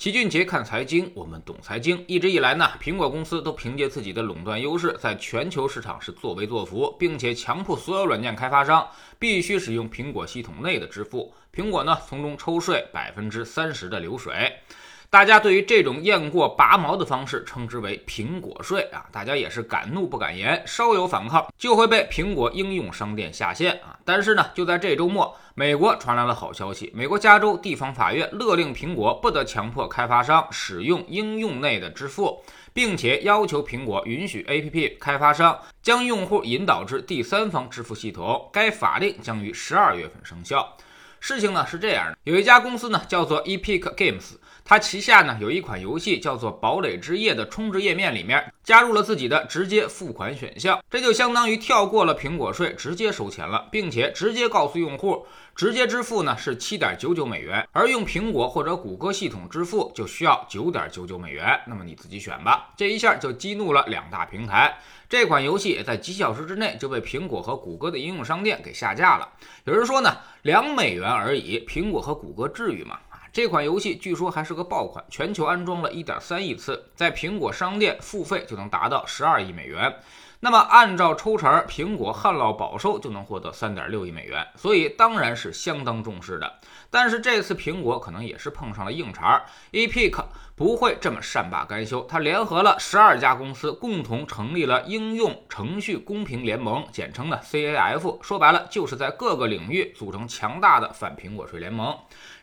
齐俊杰看财经，我们懂财经。一直以来呢，苹果公司都凭借自己的垄断优势，在全球市场是作威作福，并且强迫所有软件开发商必须使用苹果系统内的支付。苹果呢，从中抽税百分之三十的流水。大家对于这种雁过拔毛的方式称之为“苹果税”啊，大家也是敢怒不敢言，稍有反抗就会被苹果应用商店下线啊。但是呢，就在这周末，美国传来了好消息，美国加州地方法院勒令苹果不得强迫开发商使用应用内的支付，并且要求苹果允许 APP 开发商将用户引导至第三方支付系统。该法令将于十二月份生效。事情呢是这样的，有一家公司呢叫做 Epic Games。它旗下呢有一款游戏叫做《堡垒之夜》的充值页面里面加入了自己的直接付款选项，这就相当于跳过了苹果税，直接收钱了，并且直接告诉用户，直接支付呢是七点九九美元，而用苹果或者谷歌系统支付就需要九点九九美元。那么你自己选吧。这一下就激怒了两大平台，这款游戏在几小时之内就被苹果和谷歌的应用商店给下架了。有人说呢，两美元而已，苹果和谷歌至于吗？这款游戏据说还是个爆款，全球安装了一点三亿次，在苹果商店付费就能达到十二亿美元。那么按照抽成，苹果旱涝保收就能获得三点六亿美元，所以当然是相当重视的。但是这次苹果可能也是碰上了硬茬，Epic 不会这么善罢甘休，它联合了十二家公司，共同成立了应用程序公平联盟，简称的 CAF。说白了，就是在各个领域组成强大的反苹果税联盟。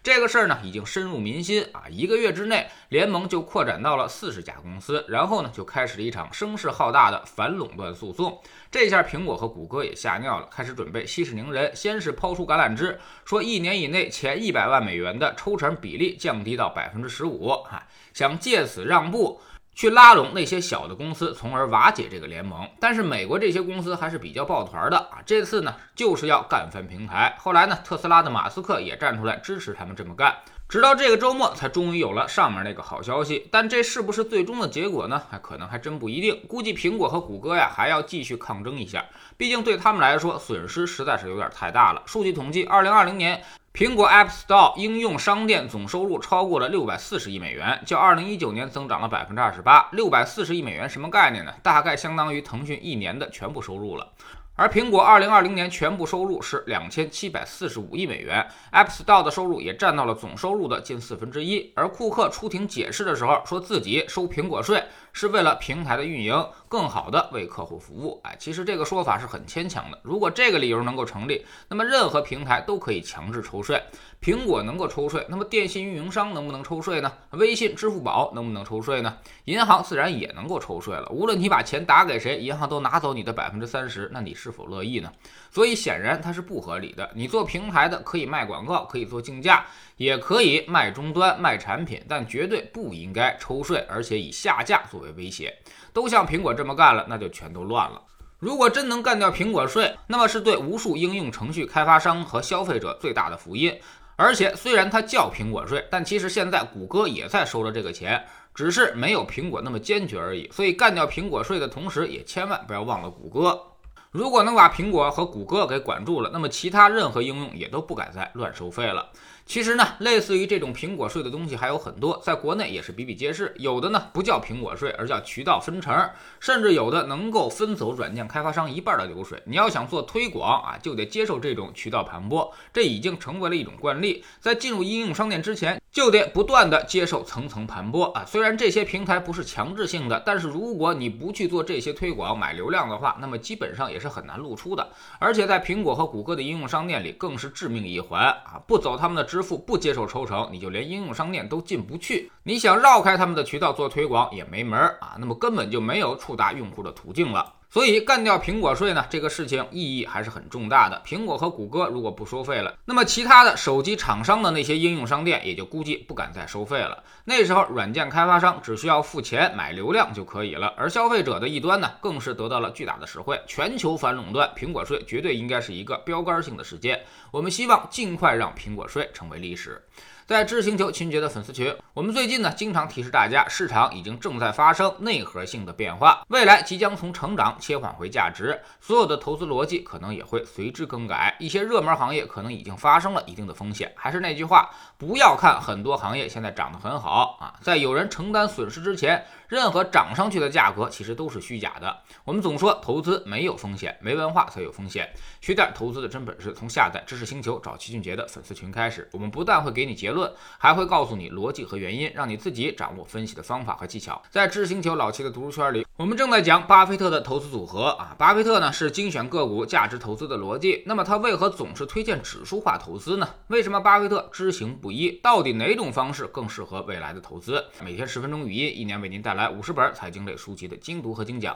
这个事儿呢，已经深入民心啊！一个月之内，联盟就扩展到了四十家公司，然后呢，就开始了一场声势浩大的反垄断诉讼。这下苹果和谷歌也吓尿了，开始准备息事宁人。先是抛出橄榄枝，说一年以内前一百万美元的抽成比例降低到百分之十五，哈，想借此让步。去拉拢那些小的公司，从而瓦解这个联盟。但是美国这些公司还是比较抱团的啊，这次呢就是要干翻平台。后来呢，特斯拉的马斯克也站出来支持他们这么干。直到这个周末，才终于有了上面那个好消息。但这是不是最终的结果呢？还可能还真不一定。估计苹果和谷歌呀还要继续抗争一下，毕竟对他们来说损失实在是有点太大了。数据统计，二零二零年。苹果 App Store 应用商店总收入超过了六百四十亿美元，较二零一九年增长了百分之二十八。六百四十亿美元什么概念呢？大概相当于腾讯一年的全部收入了。而苹果二零二零年全部收入是两千七百四十五亿美元，App Store 的收入也占到了总收入的近四分之一。而库克出庭解释的时候，说自己收苹果税是为了平台的运营，更好的为客户服务。哎，其实这个说法是很牵强的。如果这个理由能够成立，那么任何平台都可以强制抽税。苹果能够抽税，那么电信运营商能不能抽税呢？微信、支付宝能不能抽税呢？银行自然也能够抽税了。无论你把钱打给谁，银行都拿走你的百分之三十，那你是否乐意呢？所以显然它是不合理的。你做平台的可以卖广告，可以做竞价，也可以卖终端、卖产品，但绝对不应该抽税，而且以下架作为威胁。都像苹果这么干了，那就全都乱了。如果真能干掉苹果税，那么是对无数应用程序开发商和消费者最大的福音。而且虽然它叫苹果税，但其实现在谷歌也在收着这个钱，只是没有苹果那么坚决而已。所以干掉苹果税的同时，也千万不要忘了谷歌。如果能把苹果和谷歌给管住了，那么其他任何应用也都不敢再乱收费了。其实呢，类似于这种苹果税的东西还有很多，在国内也是比比皆是。有的呢不叫苹果税，而叫渠道分成，甚至有的能够分走软件开发商一半的流水。你要想做推广啊，就得接受这种渠道盘剥，这已经成为了一种惯例。在进入应用商店之前，就得不断的接受层层盘剥啊。虽然这些平台不是强制性的，但是如果你不去做这些推广买流量的话，那么基本上也是很难露出的。而且在苹果和谷歌的应用商店里，更是致命一环啊，不走他们的直支付不接受抽成，你就连应用商店都进不去。你想绕开他们的渠道做推广也没门儿啊，那么根本就没有触达用户的途径了。所以干掉苹果税呢，这个事情意义还是很重大的。苹果和谷歌如果不收费了，那么其他的手机厂商的那些应用商店也就估计不敢再收费了。那时候软件开发商只需要付钱买流量就可以了，而消费者的一端呢，更是得到了巨大的实惠。全球反垄断，苹果税绝对应该是一个标杆性的事件。我们希望尽快让苹果税成为历史。在知识星球秦杰的粉丝群，我们最近呢经常提示大家，市场已经正在发生内核性的变化，未来即将从成长切换回价值，所有的投资逻辑可能也会随之更改，一些热门行业可能已经发生了一定的风险。还是那句话，不要看很多行业现在涨得很好啊，在有人承担损失之前，任何涨上去的价格其实都是虚假的。我们总说投资没有风险，没文化才有风险。学点投资的真本事，从下载知识星球找齐俊杰的粉丝群开始，我们不但会给你结论。论还会告诉你逻辑和原因，让你自己掌握分析的方法和技巧。在知星球老七的读书圈里，我们正在讲巴菲特的投资组合啊。巴菲特呢是精选个股价值投资的逻辑，那么他为何总是推荐指数化投资呢？为什么巴菲特知行不一？到底哪种方式更适合未来的投资？每天十分钟语音，一年为您带来五十本财经类书籍的精读和精讲。